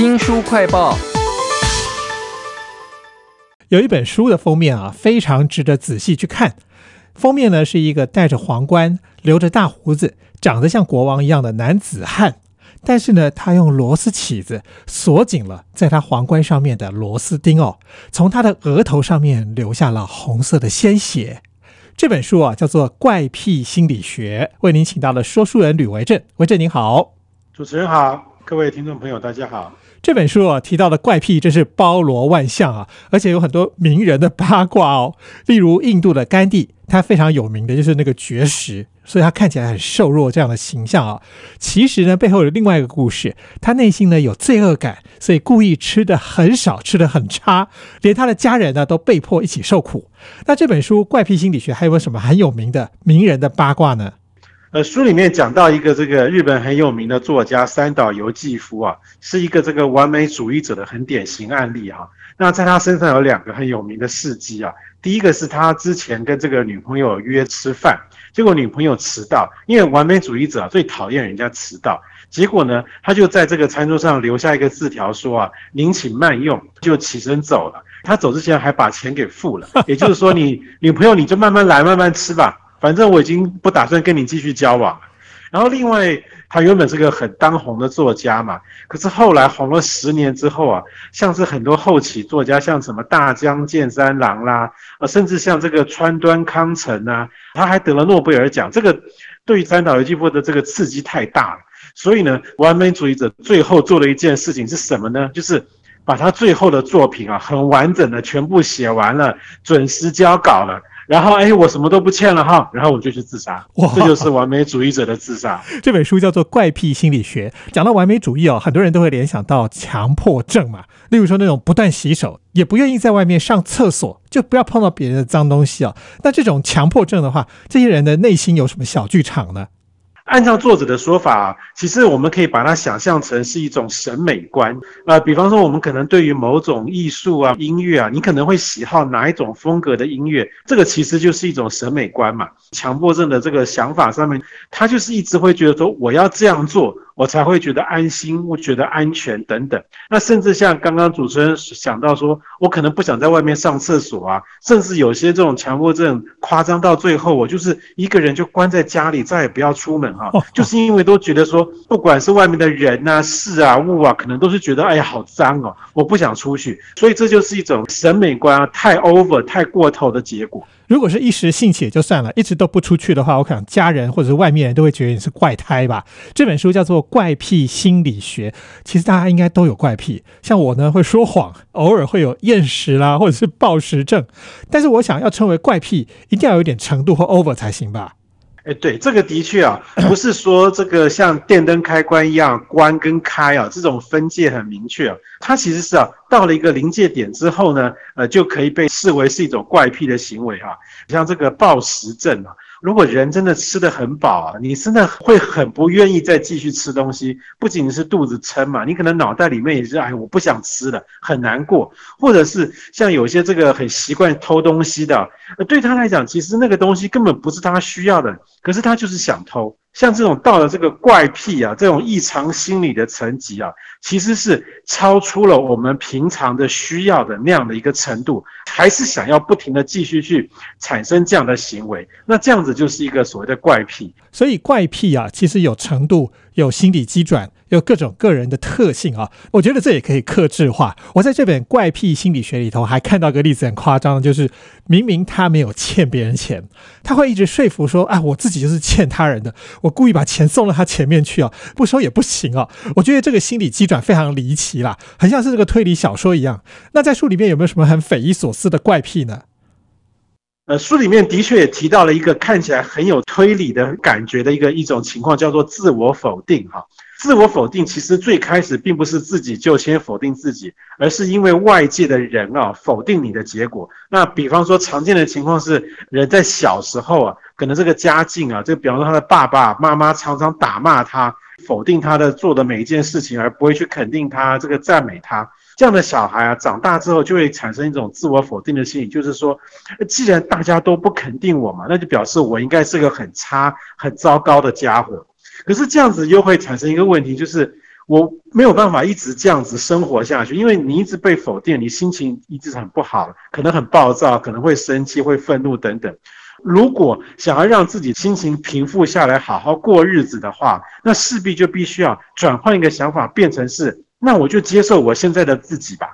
新书快报。有一本书的封面啊，非常值得仔细去看。封面呢是一个戴着皇冠、留着大胡子、长得像国王一样的男子汉，但是呢，他用螺丝起子锁紧了在他皇冠上面的螺丝钉哦，从他的额头上面流下了红色的鲜血。这本书啊叫做《怪癖心理学》，为您请到了说书人吕维正，维正您好，主持人好，各位听众朋友大家好。这本书啊提到的怪癖真是包罗万象啊，而且有很多名人的八卦哦。例如印度的甘地，他非常有名的就是那个绝食，所以他看起来很瘦弱这样的形象啊。其实呢，背后有另外一个故事，他内心呢有罪恶感，所以故意吃的很少，吃的很差，连他的家人呢都被迫一起受苦。那这本书《怪癖心理学》还有没有什么很有名的名人的八卦呢？呃，书里面讲到一个这个日本很有名的作家三岛由纪夫啊，是一个这个完美主义者的很典型案例哈。那在他身上有两个很有名的事迹啊，第一个是他之前跟这个女朋友约吃饭，结果女朋友迟到，因为完美主义者最讨厌人家迟到，结果呢，他就在这个餐桌上留下一个字条说啊，您请慢用，就起身走了。他走之前还把钱给付了，也就是说，你 女朋友你就慢慢来，慢慢吃吧。反正我已经不打算跟你继续交往了。然后另外，他原本是个很当红的作家嘛，可是后来红了十年之后啊，像是很多后起作家，像什么大江健三郎啦，呃，甚至像这个川端康成啊，他还得了诺贝尔奖。这个对于三岛由纪夫的这个刺激太大了，所以呢，完美主义者最后做了一件事情是什么呢？就是把他最后的作品啊，很完整的全部写完了，准时交稿了。然后，哎，我什么都不欠了哈，然后我就去自杀，哇这就是完美主义者的自杀。这本书叫做《怪癖心理学》，讲到完美主义哦，很多人都会联想到强迫症嘛。例如说那种不断洗手，也不愿意在外面上厕所，就不要碰到别人的脏东西哦。那这种强迫症的话，这些人的内心有什么小剧场呢？按照作者的说法，其实我们可以把它想象成是一种审美观。呃，比方说，我们可能对于某种艺术啊、音乐啊，你可能会喜好哪一种风格的音乐，这个其实就是一种审美观嘛。强迫症的这个想法上面，他就是一直会觉得说，我要这样做。我才会觉得安心，我觉得安全等等。那甚至像刚刚主持人想到说，我可能不想在外面上厕所啊，甚至有些这种强迫症夸张到最后，我就是一个人就关在家里，再也不要出门哈，就是因为都觉得说，不管是外面的人啊、事啊、物啊，可能都是觉得哎呀好脏哦，我不想出去。所以这就是一种审美观啊太 over 太过头的结果。如果是一时兴起也就算了，一直都不出去的话，我想家人或者是外面人都会觉得你是怪胎吧。这本书叫做《怪癖心理学》，其实大家应该都有怪癖，像我呢会说谎，偶尔会有厌食啦，或者是暴食症。但是我想要称为怪癖，一定要有点程度或 over 才行吧。哎，对，这个的确啊，不是说这个像电灯开关一样关跟开啊，这种分界很明确啊。它其实是啊，到了一个临界点之后呢，呃，就可以被视为是一种怪癖的行为啊。像这个暴食症啊。如果人真的吃得很饱，你真的会很不愿意再继续吃东西。不仅是肚子撑嘛，你可能脑袋里面也是哎，我不想吃了，很难过。或者是像有些这个很习惯偷东西的，对他来讲，其实那个东西根本不是他需要的，可是他就是想偷。像这种到了这个怪癖啊，这种异常心理的层级啊，其实是超出了我们平常的需要的那样的一个程度，还是想要不停的继续去产生这样的行为，那这样子就是一个所谓的怪癖。所以怪癖啊，其实有程度，有心理基转。有各种个人的特性啊，我觉得这也可以克制化。我在这本怪癖心理学里头还看到个例子，很夸张，就是明明他没有欠别人钱，他会一直说服说：“啊，我自己就是欠他人的，我故意把钱送到他前面去啊，不收也不行啊。”我觉得这个心理机转非常离奇啦，很像是这个推理小说一样。那在书里面有没有什么很匪夷所思的怪癖呢？呃，书里面的确也提到了一个看起来很有推理的感觉的一个一种情况，叫做自我否定哈。自我否定其实最开始并不是自己就先否定自己，而是因为外界的人啊否定你的结果。那比方说常见的情况是，人在小时候啊，可能这个家境啊，这个比方说他的爸爸妈妈常常打骂他，否定他的做的每一件事情，而不会去肯定他，这个赞美他。这样的小孩啊，长大之后就会产生一种自我否定的心理，就是说，既然大家都不肯定我嘛，那就表示我应该是个很差、很糟糕的家伙。可是这样子又会产生一个问题，就是我没有办法一直这样子生活下去，因为你一直被否定，你心情一直很不好，可能很暴躁，可能会生气、会愤怒等等。如果想要让自己心情平复下来，好好过日子的话，那势必就必须要转换一个想法，变成是，那我就接受我现在的自己吧。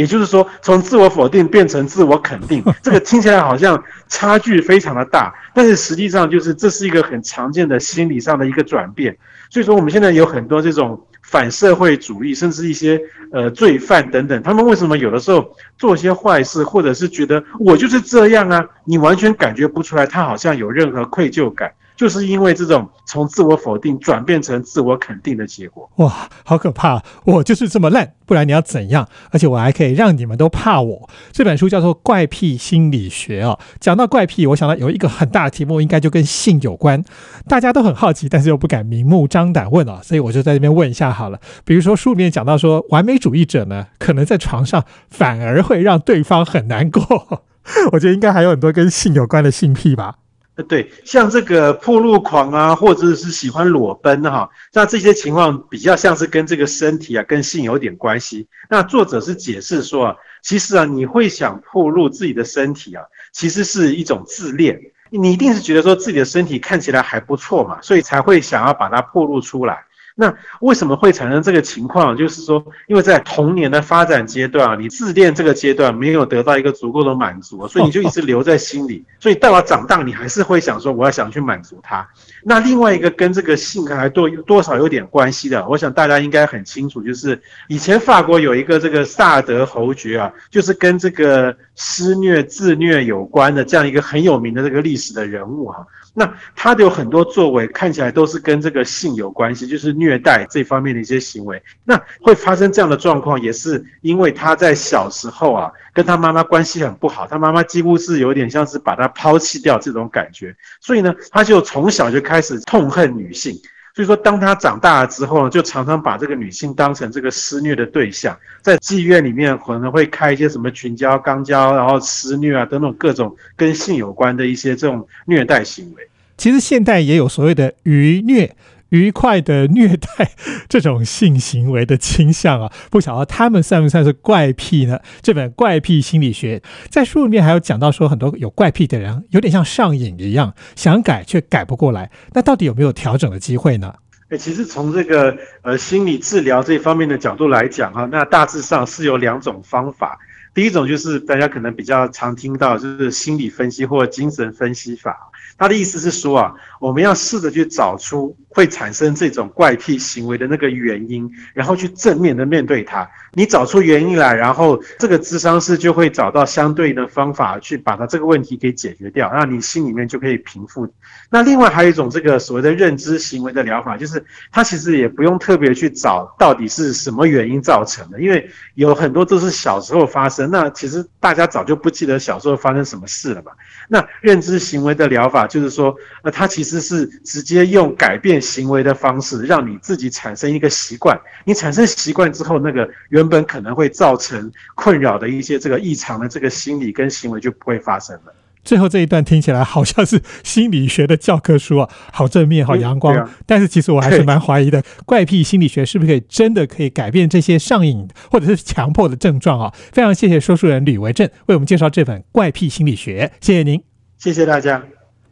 也就是说，从自我否定变成自我肯定，这个听起来好像差距非常的大，但是实际上就是这是一个很常见的心理上的一个转变。所以说，我们现在有很多这种反社会主义，甚至一些呃罪犯等等，他们为什么有的时候做些坏事，或者是觉得我就是这样啊？你完全感觉不出来，他好像有任何愧疚感。就是因为这种从自我否定转变成自我肯定的结果，哇，好可怕！我就是这么烂，不然你要怎样？而且我还可以让你们都怕我。这本书叫做《怪癖心理学》啊，讲到怪癖，我想到有一个很大的题目，应该就跟性有关，大家都很好奇，但是又不敢明目张胆问啊，所以我就在这边问一下好了。比如说书里面讲到说，完美主义者呢，可能在床上反而会让对方很难过。我觉得应该还有很多跟性有关的性癖吧。对，像这个破路狂啊，或者是喜欢裸奔哈，那这些情况比较像是跟这个身体啊、跟性有点关系。那作者是解释说啊，其实啊，你会想破路自己的身体啊，其实是一种自恋，你一定是觉得说自己的身体看起来还不错嘛，所以才会想要把它破露出来。那为什么会产生这个情况？就是说，因为在童年的发展阶段啊，你自恋这个阶段没有得到一个足够的满足，所以你就一直留在心里。所以到了长大，你还是会想说，我要想去满足他。那另外一个跟这个性格还多多少有点关系的，我想大家应该很清楚，就是以前法国有一个这个萨德侯爵啊，就是跟这个施虐自虐有关的这样一个很有名的这个历史的人物哈。那他的有很多作为，看起来都是跟这个性有关系，就是虐待这方面的一些行为。那会发生这样的状况，也是因为他在小时候啊，跟他妈妈关系很不好，他妈妈几乎是有点像是把他抛弃掉这种感觉，所以呢，他就从小就开始痛恨女性。所以说，当他长大了之后呢，就常常把这个女性当成这个施虐的对象，在妓院里面可能会开一些什么群交、肛交，然后施虐啊等等各种跟性有关的一些这种虐待行为。其实现代也有所谓的鱼虐。愉快的虐待这种性行为的倾向啊，不晓得他们算不算是怪癖呢？这本《怪癖心理学》在书里面还有讲到说，很多有怪癖的人有点像上瘾一样，想改却改不过来。那到底有没有调整的机会呢？哎，其实从这个呃心理治疗这方面的角度来讲哈，那大致上是有两种方法。第一种就是大家可能比较常听到，就是心理分析或精神分析法。他的意思是说啊，我们要试着去找出会产生这种怪癖行为的那个原因，然后去正面的面对它。你找出原因来，然后这个智商师就会找到相对的方法去把它这个问题给解决掉，让你心里面就可以平复。那另外还有一种这个所谓的认知行为的疗法，就是他其实也不用特别去找到底是什么原因造成的，因为有很多都是小时候发生。那其实大家早就不记得小时候发生什么事了嘛。那认知行为的疗法。就是说，那他其实是直接用改变行为的方式，让你自己产生一个习惯。你产生习惯之后，那个原本可能会造成困扰的一些这个异常的这个心理跟行为就不会发生了。最后这一段听起来好像是心理学的教科书啊，好正面，好阳光。但是其实我还是蛮怀疑的，怪癖心理学是不是可以真的可以改变这些上瘾或者是强迫的症状啊？非常谢谢说书人吕维正为我们介绍这本《怪癖心理学》，谢谢您，谢谢大家。